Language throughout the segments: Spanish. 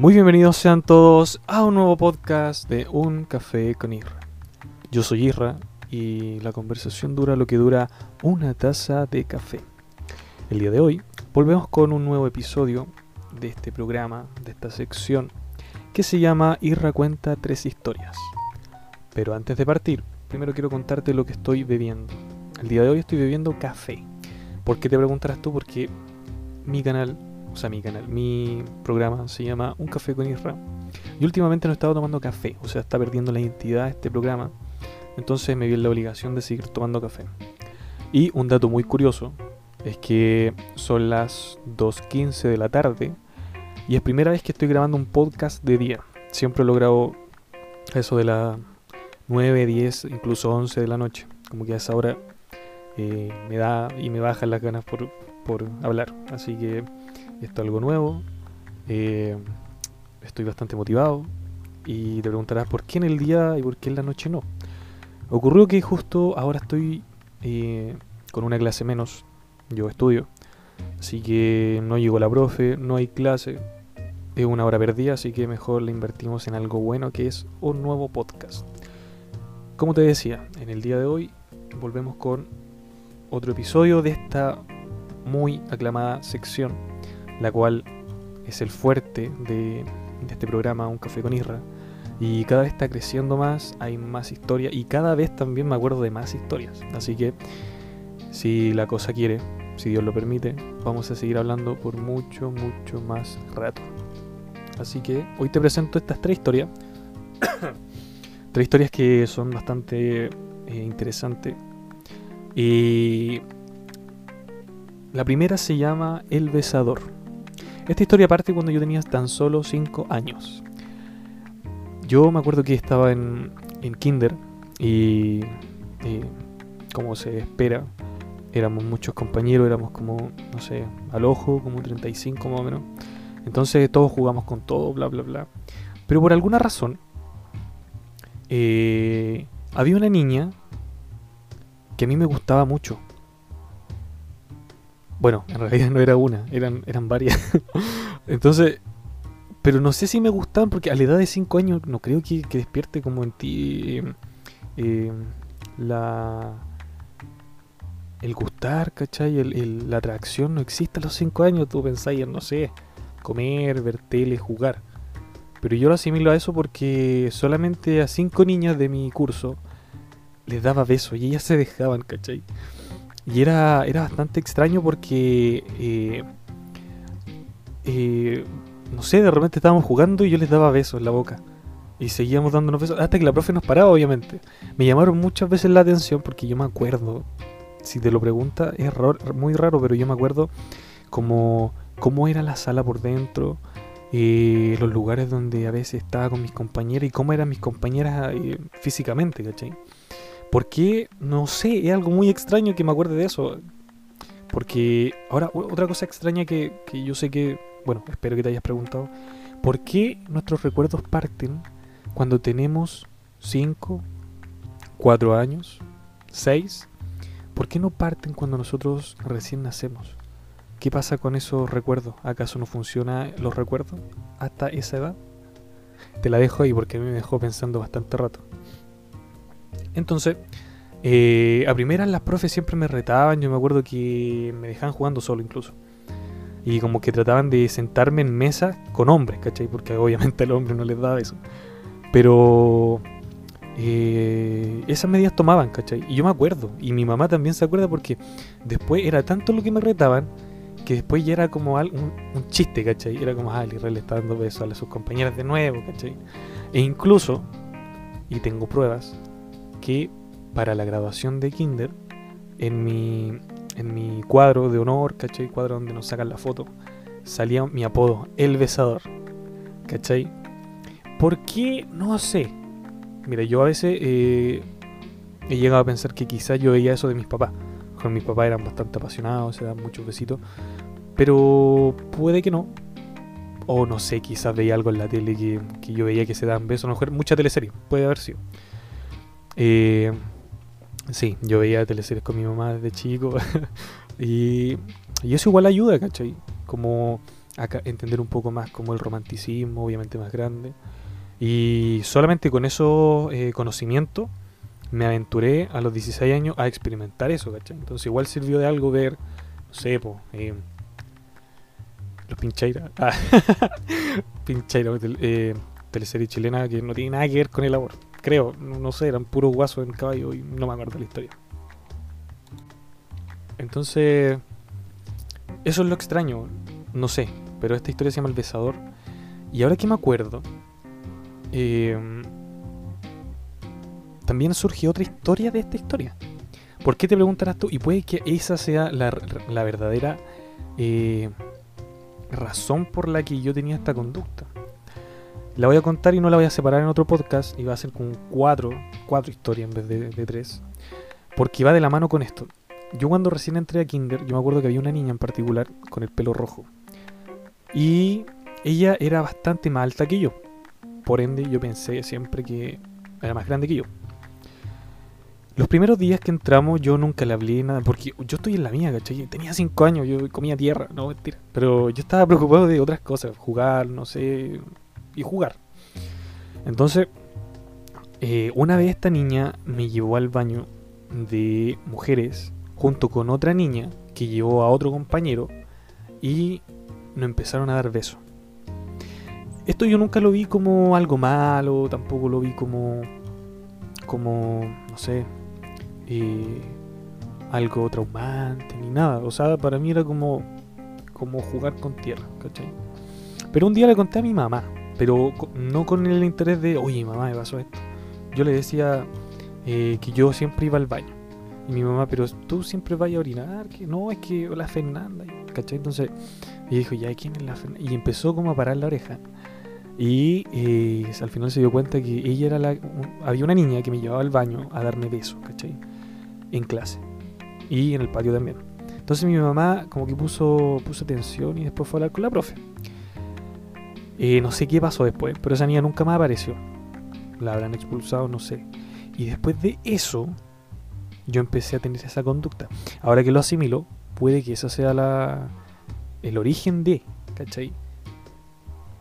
Muy bienvenidos sean todos a un nuevo podcast de Un Café con Irra. Yo soy Irra y la conversación dura lo que dura una taza de café. El día de hoy volvemos con un nuevo episodio de este programa, de esta sección, que se llama Irra cuenta tres historias. Pero antes de partir, primero quiero contarte lo que estoy bebiendo. El día de hoy estoy bebiendo café. ¿Por qué te preguntarás tú? Porque mi canal o sea, mi canal, mi programa se llama Un Café con Isra. Y últimamente no he estado tomando café, o sea, está perdiendo la identidad de este programa. Entonces me vi en la obligación de seguir tomando café. Y un dato muy curioso es que son las 2.15 de la tarde y es primera vez que estoy grabando un podcast de día. Siempre lo grabo eso de las 9, 10, incluso 11 de la noche. Como que a esa hora eh, me da y me bajan las ganas por, por hablar. Así que esto es algo nuevo. Eh, estoy bastante motivado. Y te preguntarás por qué en el día y por qué en la noche no. Ocurrió que justo ahora estoy eh, con una clase menos. Yo estudio. Así que no llegó la profe, no hay clase. Es una hora perdida, así que mejor la invertimos en algo bueno que es un nuevo podcast. Como te decía, en el día de hoy volvemos con otro episodio de esta muy aclamada sección la cual es el fuerte de, este programa, Un Café con Irra. Y cada vez está creciendo más, hay más historia y cada vez también me acuerdo de más historias. Así que si la cosa quiere, si Dios lo permite, vamos a seguir hablando por mucho, mucho más rato. Así que hoy te presento estas tres historias. tres historias que son bastante eh, interesantes. Y la primera se llama El Besador. Esta historia parte cuando yo tenía tan solo 5 años. Yo me acuerdo que estaba en, Kinder y, como se espera, éramos muchos compañeros, éramos como, no sé, al ojo, como 35 más o menos. Entonces todos jugamos con todo, bla, bla, bla. Pero por alguna razón, eh, había una niña que a mí me gustaba mucho. Bueno, en realidad no era una, eran, eran varias. Entonces, pero no sé si me gustaban porque a la edad de 5 años no creo que, despierte como en ti em, la el gustar, ¿cachai? La atracción no existe a los 5 años. Tú pensáis en, no sé, comer, ver tele, jugar. Pero yo lo asimilo a eso porque solamente a 5 niñas de mi curso les daba besos y ellas se dejaban, ¿cachai? Y era, era bastante extraño porque, eh, eh, no sé, de repente estábamos jugando y yo les daba besos en la boca. Y seguíamos dándonos besos hasta que la profe nos paraba, obviamente. Me llamaron muchas veces la atención porque yo me acuerdo, si te lo pregunta, es muy raro, pero yo me acuerdo como cómo era la sala por dentro, eh, los lugares donde a veces estaba con mis compañeras y cómo eran mis compañeras físicamente, ¿cachai? ¿Por qué? No sé, es algo muy extraño que me acuerde de eso. Porque ahora, otra cosa extraña que, yo sé que, bueno, espero que te hayas preguntado. ¿Por qué nuestros recuerdos parten cuando tenemos 5, 4 años, 6? ¿Por qué no parten cuando nosotros recién nacemos? ¿Qué pasa con esos recuerdos? ¿Acaso no funcionan los recuerdos hasta esa edad? Te la dejo ahí porque a mí me dejó pensando bastante rato. Entonces, eh, a primeras las profes siempre me retaban, yo me acuerdo que me dejaban jugando solo incluso. Y como que trataban de sentarme en mesa con hombres, ¿cachai? Porque obviamente al hombre no les daba eso. Pero eh, esas medidas tomaban, ¿cachai? Y yo me acuerdo, y mi mamá también se acuerda porque después era tanto lo que me retaban que después ya era como un, chiste, ¿cachai? Era como, ah, el está dando besos a sus compañeras de nuevo, ¿cachai? E incluso, y tengo pruebas, que para la graduación de Kinder, en mi, en mi cuadro de honor, ¿cachai? Cuadro donde nos sacan la foto, salía mi apodo, El Besador, ¿cachai? ¿Por qué? No sé. Mira, yo a veces eh, he llegado a pensar que quizás yo veía eso de mis papás. Con mis papás eran bastante apasionados, se daban muchos besitos. Pero puede que no. O no sé, quizás veía algo en la tele que, que yo veía que se daban besos. A mucha teleserie, puede haber sido. Eh, sí, yo veía teleseries con mi mamá desde chico. y, eso igual ayuda, ¿cachai? Como entender un poco más como el romanticismo, obviamente más grande. Y solamente con esos eh, conocimientos me aventuré a los 16 años a experimentar eso, ¿cachai? Entonces igual sirvió de algo ver, no sé, pues, los Pincheiras. Ah, Pincheira, eh, teleserie chilena que no tiene nada que ver con el amor. Creo, no, sé, eran puros guasos en caballo y no me acuerdo la historia. Entonces, eso es lo extraño, no sé, pero esta historia se llama El Besador. Y ahora que me acuerdo, eh, también surge otra historia de esta historia. ¿Por qué te preguntarás tú? Y puede que esa sea la, verdadera eh, razón por la que yo tenía esta conducta. La voy a contar y no la voy a separar en otro podcast y va a ser con cuatro, cuatro historias en vez de, tres. Porque va de la mano con esto. Yo cuando recién entré a Kinder, yo me acuerdo que había una niña en particular con el pelo rojo. Y ella era bastante más alta que yo. Por ende, yo pensé siempre que era más grande que yo. Los primeros días que entramos yo nunca le hablé nada, porque yo estoy en la mía, ¿cachai? Tenía cinco años, yo comía tierra, no mentira. Pero yo estaba preocupado de otras cosas, jugar, no sé, y jugar. Entonces, eh, una vez esta niña me llevó al baño de mujeres junto con otra niña que llevó a otro compañero y nos empezaron a dar besos. Esto yo nunca lo vi como algo malo, tampoco lo vi como, como, no sé, eh, algo traumante ni nada. O sea, para mí era como, como jugar con tierra, ¿cachai? Pero un día le conté a mi mamá, pero no con el interés de, oye, mamá, me pasó esto. Yo le decía eh, que yo siempre iba al baño. Y mi mamá, pero tú siempre vas a orinar, que no, es que la Fernanda, ¿cachai? Entonces, y dijo, ya, ¿quién es la Fernanda? Y empezó como a parar la oreja. Y eh, al final se dio cuenta que ella era la. había una niña que me llevaba al baño a darme besos, ¿cachai? En clase. Y en el patio también. Entonces mi mamá como que puso, puso atención y después fue a hablar con la profe. No sé qué pasó después, pero esa niña nunca más apareció. La habrán expulsado, no sé. Y después de eso, yo empecé a tener esa conducta. Ahora que lo asimilo, puede que esa sea la, el origen de, ¿cachai?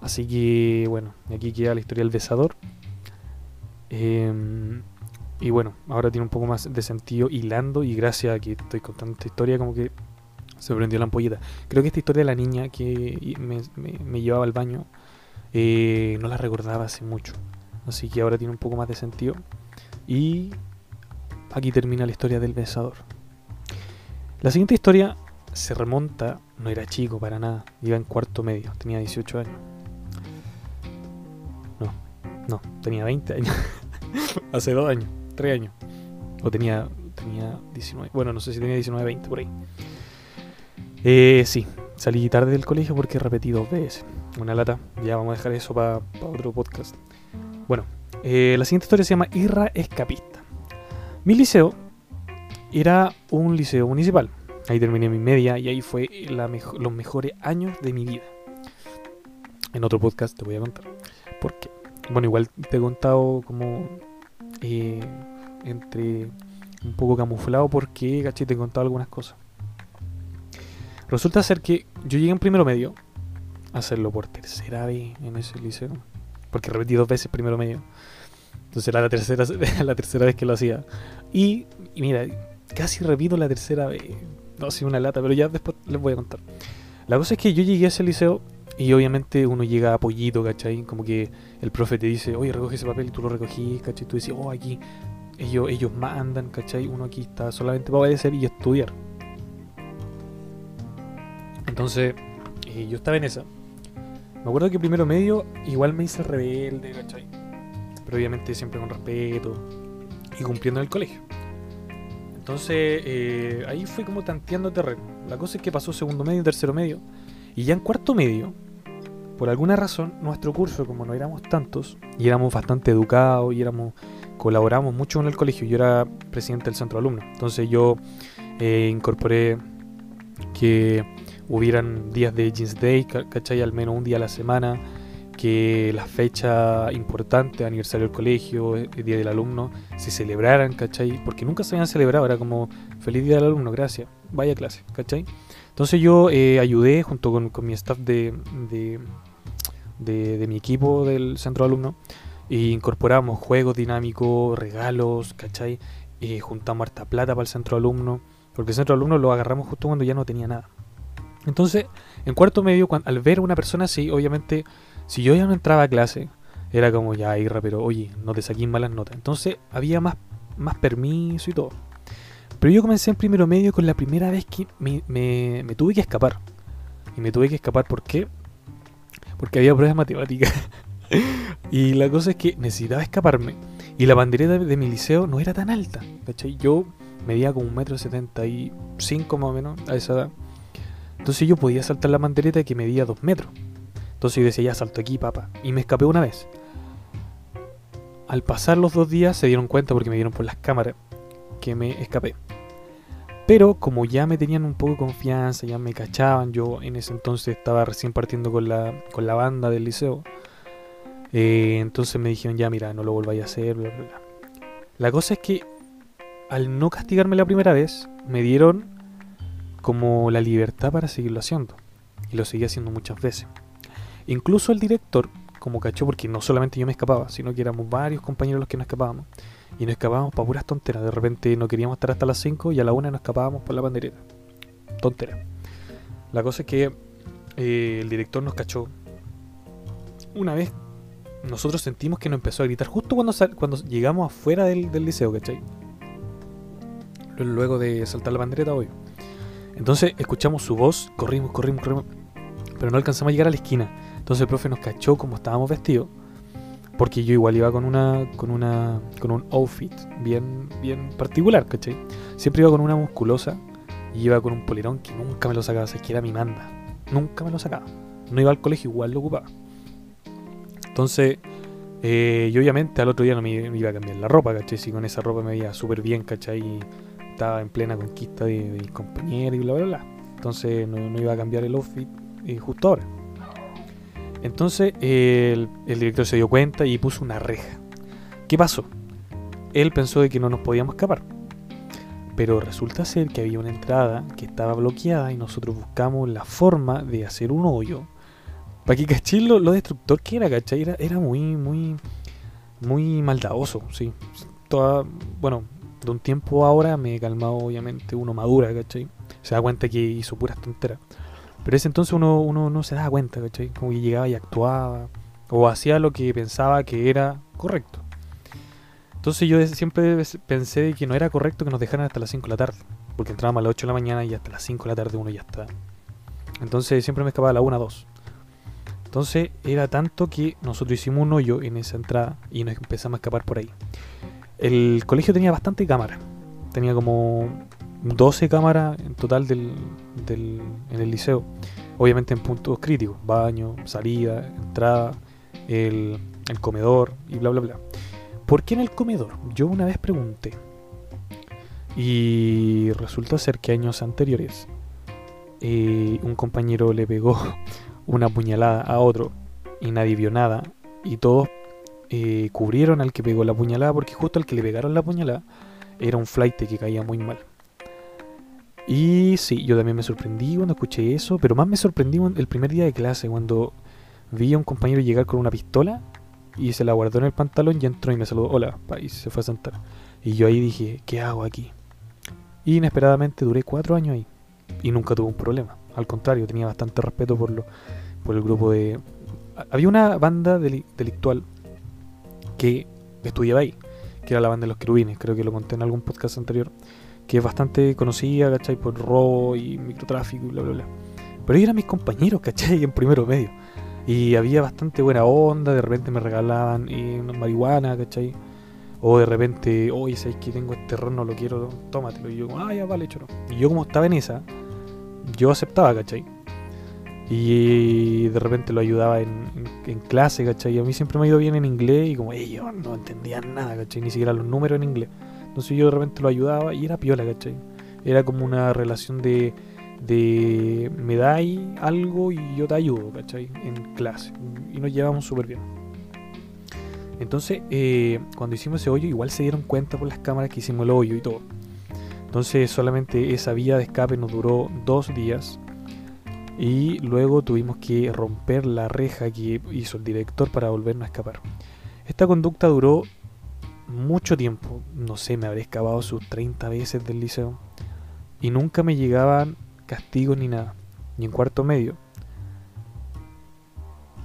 Así que, bueno, aquí queda la historia del besador. Em, y bueno, ahora tiene un poco más de sentido hilando y gracias a que estoy contando esta historia como que se prendió la ampolleta. Creo que esta historia de la niña que me, llevaba al baño eh, no la recordaba hace mucho. Así que ahora tiene un poco más de sentido. Y aquí termina la historia del besador. La siguiente historia se remonta, no era chico para nada, iba en cuarto medio, tenía 18 años. No, no, tenía 20 años. Hace dos años, tres años. O tenía, tenía 19, bueno, no sé si tenía 19, 20 por ahí. Eh, sí, salí tarde del colegio porque repetí dos veces. Una lata, ya vamos a dejar eso para otro podcast. Bueno, eh, la siguiente historia se llama Irra Escapista. Mi liceo era un liceo municipal Ahí terminé mi media y ahí fue los mejores años de mi vida. En otro podcast te voy a contar. ¿Por qué? Bueno, igual te he contado como eh, entre un poco camuflado porque, caché, te he contado algunas cosas. Resulta ser que yo llegué en primero medio hacerlo por tercera vez en ese liceo. Porque repetí dos veces primero medio. Entonces era la tercera, la tercera vez que lo hacía. Y, mira, casi repito la tercera vez. No, sí, una lata, pero ya después les voy a contar. La cosa es que yo llegué a ese liceo y obviamente uno llega a pollito, ¿cachai? Como que el profe te dice, oye, recoge ese papel y tú lo recogís, ¿cachai? Tú dices, oh, aquí ellos, ellos mandan, ¿cachai? Uno aquí está solamente para obedecer y estudiar. Entonces, eh, yo estaba en esa. Me acuerdo que primero medio igual me hice rebelde, ¿cachai? Pero obviamente siempre con respeto y cumpliendo en el colegio. Entonces eh, ahí fue como tanteando terreno. La cosa es que pasó segundo medio, tercero medio. Y ya en cuarto medio, por alguna razón, nuestro curso, como no éramos tantos, y éramos bastante educados, y éramos, colaboramos mucho con el colegio, yo era presidente del centro alumno. Entonces yo eh, incorporé que hubieran días de Jeans Day, ¿cachai? Al menos un día a la semana que las fechas importantes, aniversario del colegio, el eh, día del alumno, se celebraran, ¿cachai? Porque nunca se habían celebrado, era como feliz día del alumno, gracias. vaya clase, ¿cachai? Entonces yo eh, ayudé junto con, mi staff de, de, de, mi equipo del centro de alumnos e incorporamos juegos dinámicos, regalos, ¿cachai? Eh, juntamos harta plata para el centro de alumnos, porque el centro de alumnos lo agarramos justo cuando ya no tenía nada. Entonces, en cuarto medio, al ver a una persona así, obviamente, si yo ya no entraba a clase, era como ya, Irra, pero oye, no te saqué malas notas. Entonces, había más, más permiso y todo. Pero yo comencé en primero medio con la primera vez que me, me, tuve que escapar. Y me tuve que escapar, ¿por? Porque había pruebas matemáticas. y la cosa es que necesitaba escaparme. Y la bandereta de mi liceo no era tan alta. ¿cachai? Yo medía como un metro setenta y cinco más o menos a esa edad. Entonces yo podía saltar la bandereta que medía dos metros. Entonces yo decía, ya salto aquí, papá. Y me escapé una vez. Al pasar los dos días se dieron cuenta porque me dieron por las cámaras que me escapé. Pero como ya me tenían un poco de confianza, ya me cachaban, yo en ese entonces estaba recién partiendo con la, con la banda del liceo. Eh, entonces me dijeron, ya mira, no lo volváis a hacer, bla, bla, bla. La cosa es que al no castigarme la primera vez, me dieron como la libertad para seguirlo haciendo. Y lo seguí haciendo muchas veces. Incluso el director, como cachó, porque no solamente yo me escapaba, sino que éramos varios compañeros los que nos escapábamos y nos escapábamos para puras tonteras. De repente no queríamos estar hasta las 5 y a la 1 nos escapábamos por la bandereta. Tontera. La cosa es que eh, el director nos cachó. Una vez nosotros sentimos que nos empezó a gritar justo cuando, cuando llegamos afuera del, liceo, ¿cachai? Luego de saltar la bandereta, hoy. Entonces escuchamos su voz, corrimos, corrimos, corrimos, pero no alcanzamos a llegar a la esquina. Entonces el profe nos cachó como estábamos vestidos porque yo igual iba con una. con una. con un outfit bien. bien particular, ¿cachai? Siempre iba con una musculosa y iba con un polerón que nunca me lo sacaba, o que era mi manda. Nunca me lo sacaba. No iba al colegio, igual lo ocupaba. Entonces, eh, yo obviamente al otro día no me, iba a cambiar la ropa, ¿cachai? Si con esa ropa me veía súper bien, ¿cachai? Estaba en plena conquista de, de mis compañeros y bla, bla, bla. Entonces no, iba a cambiar el outfit eh, justo ahora. Entonces el, director se dio cuenta y puso una reja. ¿Qué pasó? Él pensó de que no nos podíamos escapar. Pero resulta ser que había una entrada que estaba bloqueada y nosotros buscamos la forma de hacer un hoyo. Para que cachín lo, destructor que era, ¿cachai? Era, muy, muy, muy maldadoso, sí. Toda, bueno, de un tiempo ahora me he calmado, obviamente, uno madura, ¿cachai? Se da cuenta que hizo puras tonteras. Pero ese entonces uno, uno no se daba cuenta, ¿cachai? Como que llegaba y actuaba, o hacía lo que pensaba que era correcto. Entonces yo siempre pensé que no era correcto que nos dejaran hasta las 5 de la tarde, porque entrábamos a las 8 de la mañana y hasta las 5 de la tarde uno ya está. Entonces siempre me escapaba a la 1, 2. Entonces era tanto que nosotros hicimos un hoyo en esa entrada y nos empezamos a escapar por ahí. El colegio tenía bastante cámara. Tenía como 12 cámaras en total del, del, en el liceo. Obviamente en puntos críticos, baño, salida, entrada, el, el comedor y bla bla bla. ¿Por qué en el comedor? Yo una vez pregunté. Y resulta ser que años anteriores eh, un compañero le pegó una puñalada a otro y nadie vio nada. Y todos eh, cubrieron al que pegó la puñalada porque justo al que le pegaron la puñalada era un flight que caía muy mal. Y sí, yo también me sorprendí cuando escuché eso, pero más me sorprendí el primer día de clase cuando vi a un compañero llegar con una pistola y se la guardó en el pantalón y entró y me saludó, hola, y se fue a sentar. Y yo ahí dije, ¿qué hago aquí? Y inesperadamente duré cuatro años ahí y nunca tuve un problema. Al contrario, tenía bastante respeto por, lo, por el grupo de... Había una banda delictual que estudiaba ahí, que era la banda de los querubines, creo que lo conté en algún podcast anterior que es bastante conocida, ¿cachai? Por robo y microtráfico y bla, bla, bla. Pero ellos eran mis compañeros, ¿cachai? En primero medio. Y había bastante buena onda, de repente me regalaban eh, marihuana, ¿cachai? O de repente, oye, ¿sabes que tengo este terreno, no lo quiero, tómatelo. Y yo, ah, ya, vale, choro. Y yo como estaba en esa, yo aceptaba, ¿cachai? Y de repente lo ayudaba en, en, clase, ¿cachai? Y a mí siempre me ha ido bien en inglés y como ellos no entendían nada, ¿cachai? Ni siquiera los números en inglés. Entonces yo de repente lo ayudaba y era piola, ¿cachai? Era como una relación de, de me dais algo y yo te ayudo, ¿cachai? En clase. Y nos llevamos súper bien. Entonces, eh, cuando hicimos ese hoyo, igual se dieron cuenta por las cámaras que hicimos el hoyo y todo. Entonces solamente esa vía de escape nos duró dos días y luego tuvimos que romper la reja que hizo el director para volvernos a escapar. Esta conducta duró mucho tiempo, no sé, me habré escapado sus 30 veces del liceo y nunca me llegaban castigos ni nada, ni en cuarto medio.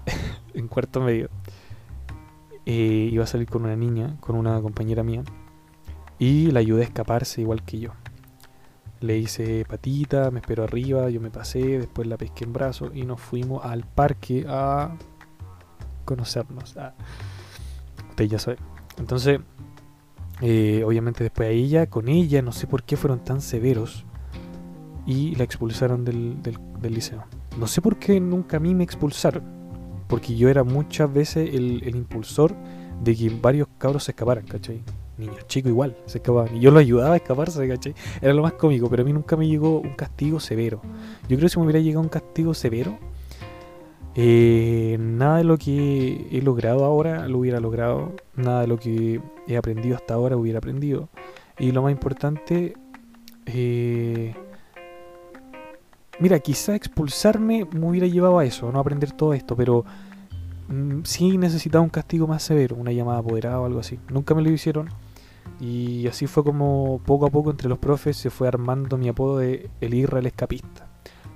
en cuarto medio. Eh, iba a salir con una niña, con una compañera mía, y la ayudé a escaparse igual que yo. Le hice patita, me esperó arriba, yo me pasé, después la pesqué en brazo y nos fuimos al parque a conocernos. Ah. Usted ya sabe. Entonces, eh, obviamente después a ella, con ella, no sé por qué fueron tan severos y la expulsaron del, del, liceo. No sé por qué nunca a mí me expulsaron, porque yo era muchas veces el, el impulsor de que varios cabros se escaparan, ¿cachai? Niños chicos igual se escapaban. Y yo lo ayudaba a escaparse, ¿cachai? Era lo más cómico, pero a mí nunca me llegó un castigo severo. Yo creo que si me hubiera llegado un castigo severo, eh, nada de lo que he logrado ahora lo hubiera logrado. Nada de lo que he aprendido hasta ahora hubiera aprendido. Y lo más importante, eh, mira, quizá expulsarme me hubiera llevado a eso, no aprender todo esto, pero mm, sí necesitaba un castigo más severo, una llamada apoderada o algo así. Nunca me lo hicieron. Y así fue como poco a poco entre los profes se fue armando mi apodo de el Irra el escapista.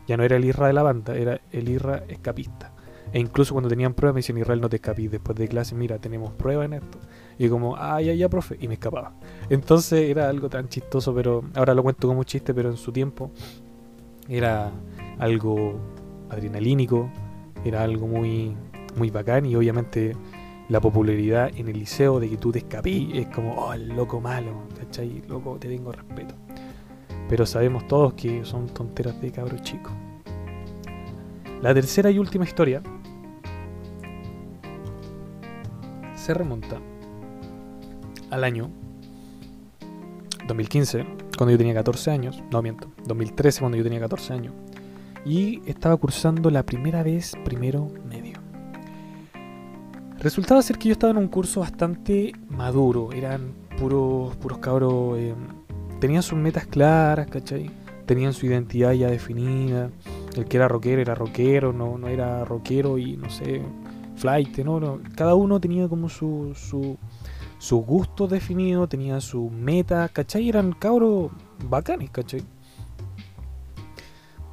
Ya no era el Irra de la banda, era el Irra escapista. E incluso cuando tenían pruebas me decían, Israel, no te escapís después de clase, mira, tenemos pruebas en esto. Y como, ah, ya, ya, profe, y me escapaba. Entonces era algo tan chistoso, pero ahora lo cuento como chiste, pero en su tiempo era algo adrenalínico, era algo muy, muy bacán y obviamente la popularidad en el liceo de que tú te escapís es como, oh, el loco malo, ¿cachai? Loco, te tengo respeto. Pero sabemos todos que son tonteras de cabros chicos. La tercera y última historia se remonta al año 2015, cuando yo tenía 14 años, no miento, 2013 cuando yo tenía 14 años, y estaba cursando la primera vez primero. Resultaba ser que yo estaba en un curso bastante maduro, eran puros, puros cabros, eh, tenían sus metas claras, ¿cachai? Tenían su identidad ya definida, el que era rockero era rockero, no, no era rockero y no sé, flight, ¿no? no cada uno tenía como su, su, su gusto definido, tenía su meta, ¿cachai? Eran cabros bacanes, ¿cachai?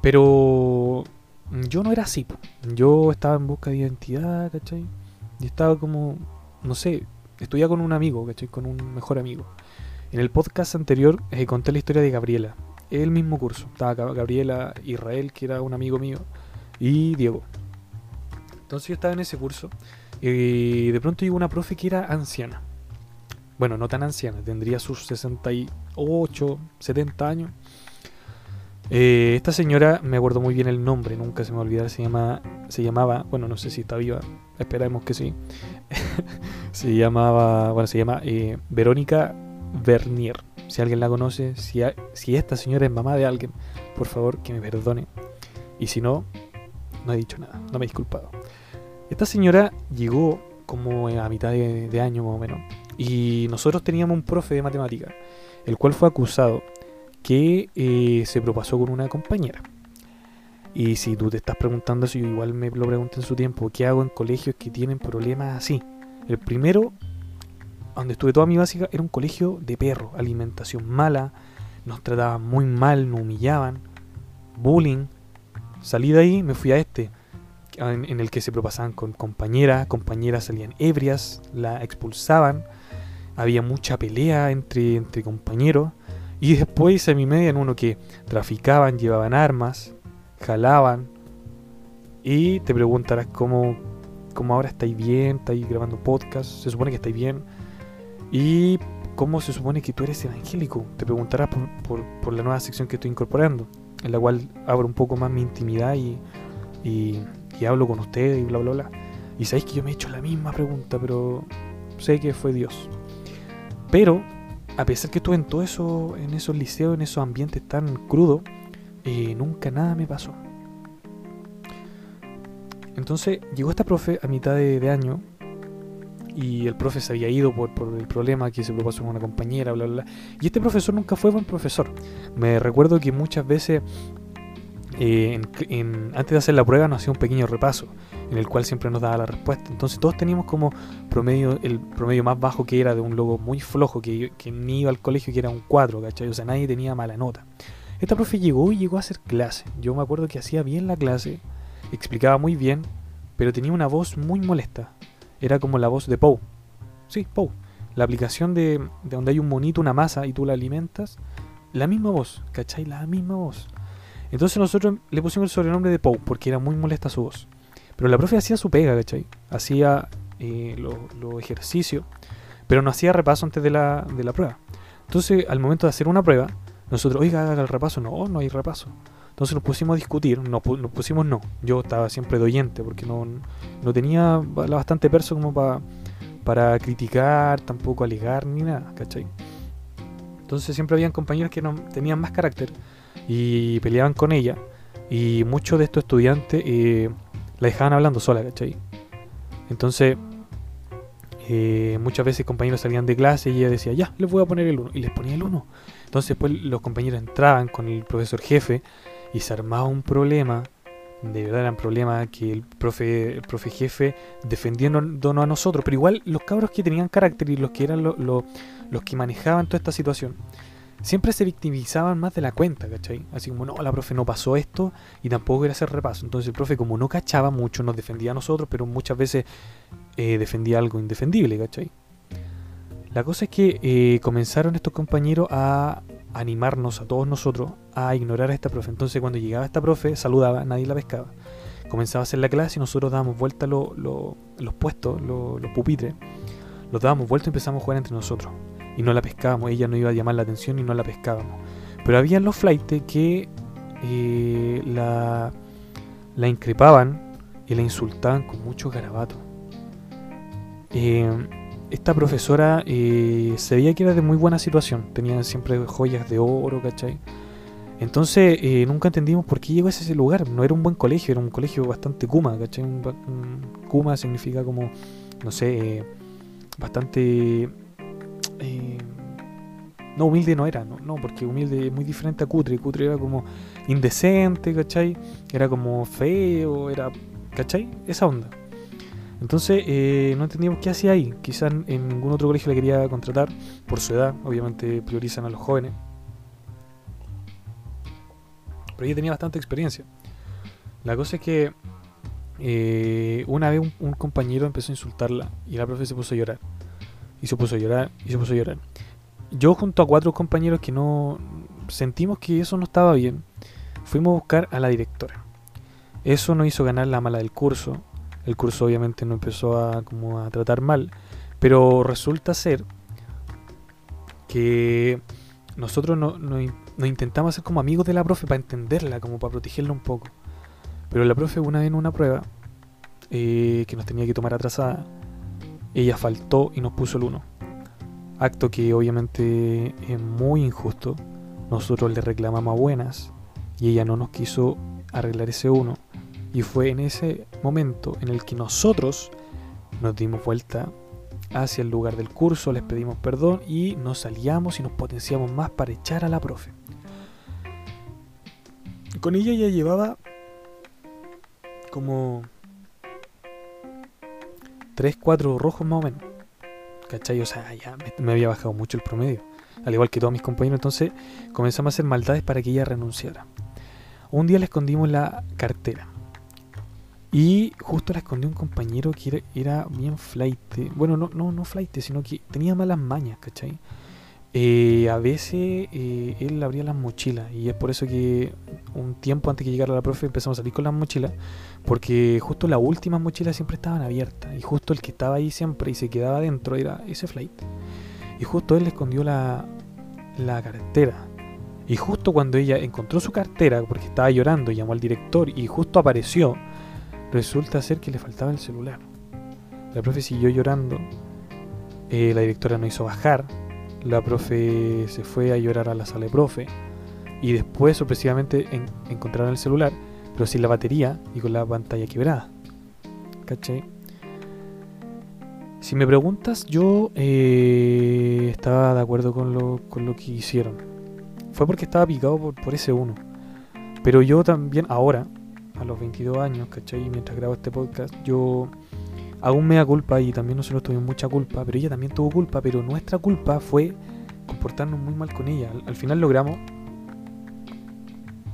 Pero yo no era así, yo estaba en busca de identidad, ¿cachai? Y estaba como, no sé, estudiaba con un amigo, ¿cachai? Con un mejor amigo. En el podcast anterior eh, conté la historia de Gabriela. El mismo curso. Estaba Gabriela, Israel, que era un amigo mío, y Diego. Entonces yo estaba en ese curso y de pronto llegó una profe que era anciana. Bueno, no tan anciana, tendría sus 68, 70 años. Eh, esta señora, me acuerdo muy bien el nombre, nunca se me olvidará, se, llama, se llamaba, bueno, no sé si está viva, esperemos que sí. se llamaba, bueno, se llama eh, Verónica Vernier. Si alguien la conoce, si, si esta señora es mamá de alguien, por favor que me perdone. Y si no, no he dicho nada, no me he disculpado. Esta señora llegó como a mitad de, de año más o menos. Y nosotros teníamos un profe de matemática, el cual fue acusado que eh, se propasó con una compañera. Y si tú te estás preguntando, si yo igual me lo pregunté en su tiempo, ¿qué hago en colegios que tienen problemas así? El primero, donde estuve toda mi básica, era un colegio de perro, alimentación mala, nos trataban muy mal, nos humillaban, bullying. Salí de ahí, me fui a este, en, en el que se propasaban con compañeras, compañeras salían ebrias, la expulsaban, había mucha pelea entre, entre compañeros. Y después mi media en uno que traficaban, llevaban armas, jalaban. Y te preguntarás cómo, cómo ahora estáis bien, estáis grabando podcast, se supone que estáis bien. Y cómo se supone que tú eres evangélico. Te preguntarás por, por, la nueva sección que estoy incorporando, en la cual abro un poco más mi intimidad y, y, y hablo con ustedes y bla, bla, bla. Y sabéis que yo me he hecho la misma pregunta, pero sé que fue Dios. Pero a pesar que estuve en todo eso, en esos liceos, en esos ambientes tan crudos, eh, nunca nada me pasó. Entonces llegó esta profe a mitad de, año y el profe se había ido por, por el problema que se propuso con una compañera, bla, bla, bla. Y este profesor nunca fue buen profesor. Me recuerdo que muchas veces eh, en- en- antes de hacer la prueba nos hacía un pequeño repaso en el cual siempre nos daba la respuesta. Entonces todos teníamos como promedio, el promedio más bajo que era de un logo muy flojo, que, que ni iba al colegio, que era un 4, ¿cachai? O sea, nadie tenía mala nota. Esta profe llegó y llegó a hacer clase. Yo me acuerdo que hacía bien la clase, explicaba muy bien, pero tenía una voz muy molesta. Era como la voz de Poe. Sí, Poe. La aplicación de, de donde hay un monito, una masa y tú la alimentas. La misma voz, ¿cachai? La misma voz. Entonces nosotros le pusimos el sobrenombre de Poe porque era muy molesta su voz. Pero la profe hacía su pega, ¿cachai? Hacía eh, los ejercicios, pero no hacía repaso antes de la, de la prueba. Entonces, al momento de hacer una prueba, nosotros, oiga, haga el repaso. No, no hay repaso. Entonces nos pusimos a discutir, nos, nos pusimos no. Yo estaba siempre de oyente porque no, no tenía bastante perso como pa- para criticar, tampoco alegar ni nada, ¿cachai? Entonces siempre habían compañeros que no, tenían más carácter y peleaban con ella. Y muchos de estos estudiantes eh, la dejaban hablando sola, ¿cachai? Entonces, eh, muchas veces compañeros salían de clase y ella decía, ya, les voy a poner el 1. Y les ponía el 1. Entonces, después los compañeros entraban con el profesor jefe y se armaba un problema. De verdad era un problema que el profe, el profe jefe defendiéndonos a nosotros. Pero igual los cabros que tenían carácter y los que eran lo- lo- los que manejaban toda esta situación siempre se victimizaban más de la cuenta, ¿cachai? Así como, no, la profe no pasó esto y tampoco quería hacer repaso. Entonces el profe, como no cachaba mucho, nos defendía a nosotros, pero muchas veces eh, defendía algo indefendible, ¿cachai? La cosa es que eh, comenzaron estos compañeros a animarnos a todos nosotros a ignorar a esta profe. Entonces cuando llegaba esta profe, saludaba, nadie la pescaba. Comenzaba a hacer la clase y nosotros dábamos vuelta lo- lo- los puestos, lo- los pupitres. Los dábamos vuelta y empezamos a jugar entre nosotros y no la pescábamos, ella no iba a llamar la atención y no la pescábamos. Pero había los flightes que eh, la, la increpaban y la insultaban con mucho garabato. Eh, esta profesora eh, se veía que era de muy buena situación, tenía siempre joyas de oro, ¿cachai? Entonces eh, nunca entendimos por qué llegó a ese lugar, no era un buen colegio, era un colegio bastante kuma, ¿cachai? Kuma significa como, no sé, bastante eh, no, humilde no era, no, porque humilde es muy diferente a cutre. Cutre era como indecente, ¿cachai? Era como feo, era, ¿cachai? Esa onda. Entonces, eh, no entendíamos qué hacía ahí. Quizás en ningún otro colegio le quería contratar por su edad. Obviamente priorizan a los jóvenes. Pero ella tenía bastante experiencia. La cosa es que eh, una vez un, un compañero empezó a insultarla y la profe se puso a llorar. Y se puso a llorar, y se puso a llorar. Yo junto a cuatro compañeros que no sentimos que eso no estaba bien, fuimos a buscar a la directora. Eso nos hizo ganar la mala del curso. El curso obviamente nos empezó a, como a tratar mal. Pero resulta ser que nosotros no- no nos intentamos hacer como amigos de la profe para entenderla, como para protegerla un poco. Pero la profe una vez en una prueba eh, que nos tenía que tomar atrasada, ella faltó y nos puso el 1. Acto que obviamente es muy injusto. Nosotros le reclamamos a buenas y ella no nos quiso arreglar ese 1. Y fue en ese momento en el que nosotros nos dimos vuelta hacia el lugar del curso, les pedimos perdón y nos aliamos y nos potenciamos más para echar a la profe. Con ella ya llevaba como 3, 4 rojos más o menos. ¿Cachai? O sea, ya me, había bajado mucho el promedio. Al igual que todos mis compañeros. Entonces comenzamos a hacer maldades para que ella renunciara. Un día le escondimos la cartera. Y justo la escondió un compañero que era, era bien flight. Bueno, no, no, no flight, sino que tenía malas mañas, ¿cachai? Eh, a veces eh, él abría las mochilas y es por eso que un tiempo antes que llegara la profe empezamos a salir con las mochilas porque justo las últimas mochilas siempre estaban abiertas y justo el que estaba ahí siempre y se quedaba adentro era ese flight. Y justo él le escondió la, la cartera. Y justo cuando ella encontró su cartera porque estaba llorando llamó al director y justo apareció resulta ser que le faltaba el celular. La profe siguió llorando eh, la directora no hizo bajar la profe se fue a llorar a la sala de profe y después sorpresivamente en- encontraron el celular, pero sin la batería y con la pantalla quebrada. ¿Cachai? Si me preguntas, yo eh, estaba de acuerdo con lo, con lo que hicieron. Fue porque estaba picado por, por ese uno. Pero yo también, ahora, a los 22 años, ¿cachai? Mientras grabo este podcast, yo aún me da culpa y también nosotros tuvimos mucha culpa, pero ella también tuvo culpa, pero nuestra culpa fue comportarnos muy mal con ella. Al, al final logramos,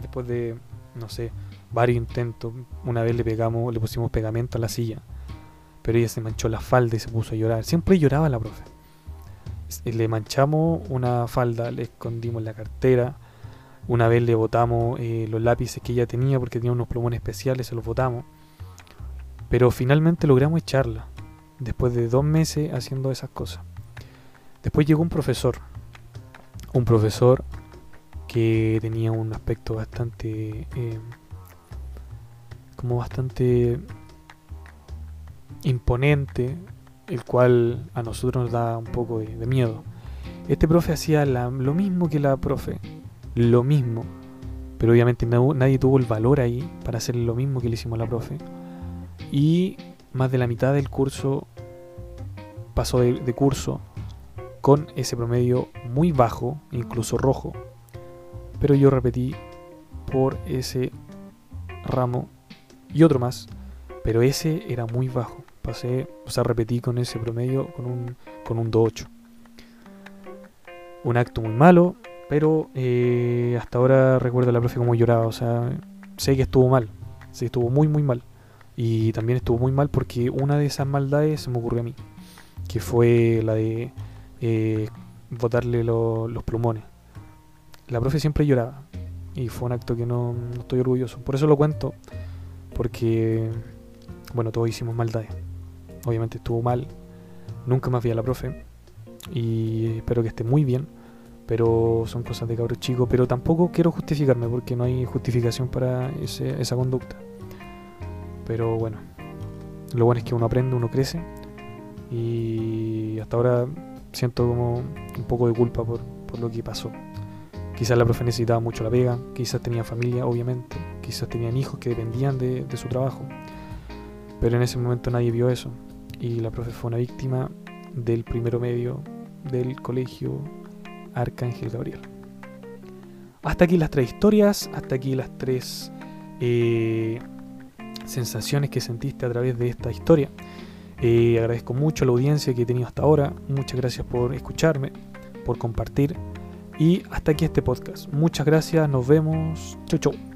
después de, no sé, varios intentos, una vez le pegamos, le pusimos pegamento a la silla, pero ella se manchó la falda y se puso a llorar. Siempre lloraba la profe. S- Le manchamos una falda, le escondimos la cartera, una vez le botamos eh, los lápices que ella tenía porque tenía unos plumones especiales, se los botamos. Pero finalmente logramos echarla. Después de dos meses haciendo esas cosas. Después llegó un profesor. Un profesor que tenía un aspecto bastante... eh, como bastante imponente, el cual a nosotros nos da un poco de, miedo. Este profe hacía lo mismo que la profe, lo mismo, pero obviamente nadie tuvo el valor ahí para hacer lo mismo que le hicimos a la profe. Y más de la mitad del curso pasó de, curso con ese promedio muy bajo, incluso rojo. Pero yo repetí por ese ramo y otro más, pero ese era muy bajo. Pasé, o sea, repetí con ese promedio con un, con un 2.8. Un acto muy malo, pero eh, hasta ahora recuerdo a la profe como lloraba, o sea, sé que estuvo mal, sé que estuvo muy muy mal. Y también estuvo muy mal porque una de esas maldades se me ocurrió a mí, que fue la de eh, botarle lo- los plumones. La profe siempre lloraba y fue un acto que no, estoy orgulloso. Por eso lo cuento, porque, bueno, todos hicimos maldades. Obviamente estuvo mal, nunca más vi a la profe y espero que esté muy bien. Pero son cosas de cabros chicos. Pero tampoco quiero justificarme porque no hay justificación para ese- esa conducta. Pero bueno, lo bueno es que uno aprende, uno crece. Y hasta ahora siento como un poco de culpa por, por lo que pasó. Quizás la profe necesitaba mucho la pega, quizás tenía familia, obviamente, quizás tenían hijos que dependían de, de su trabajo. Pero en ese momento nadie vio eso. Y la profe fue una víctima del primero medio del colegio Arcángel Gabriel. Hasta aquí las tres historias, hasta aquí las tres eh, sensaciones que sentiste a través de esta historia. Eh, agradezco mucho la audiencia que he tenido hasta ahora. Muchas gracias por escucharme, por compartir. Y hasta aquí este podcast. Muchas gracias, nos vemos. Chau, chau.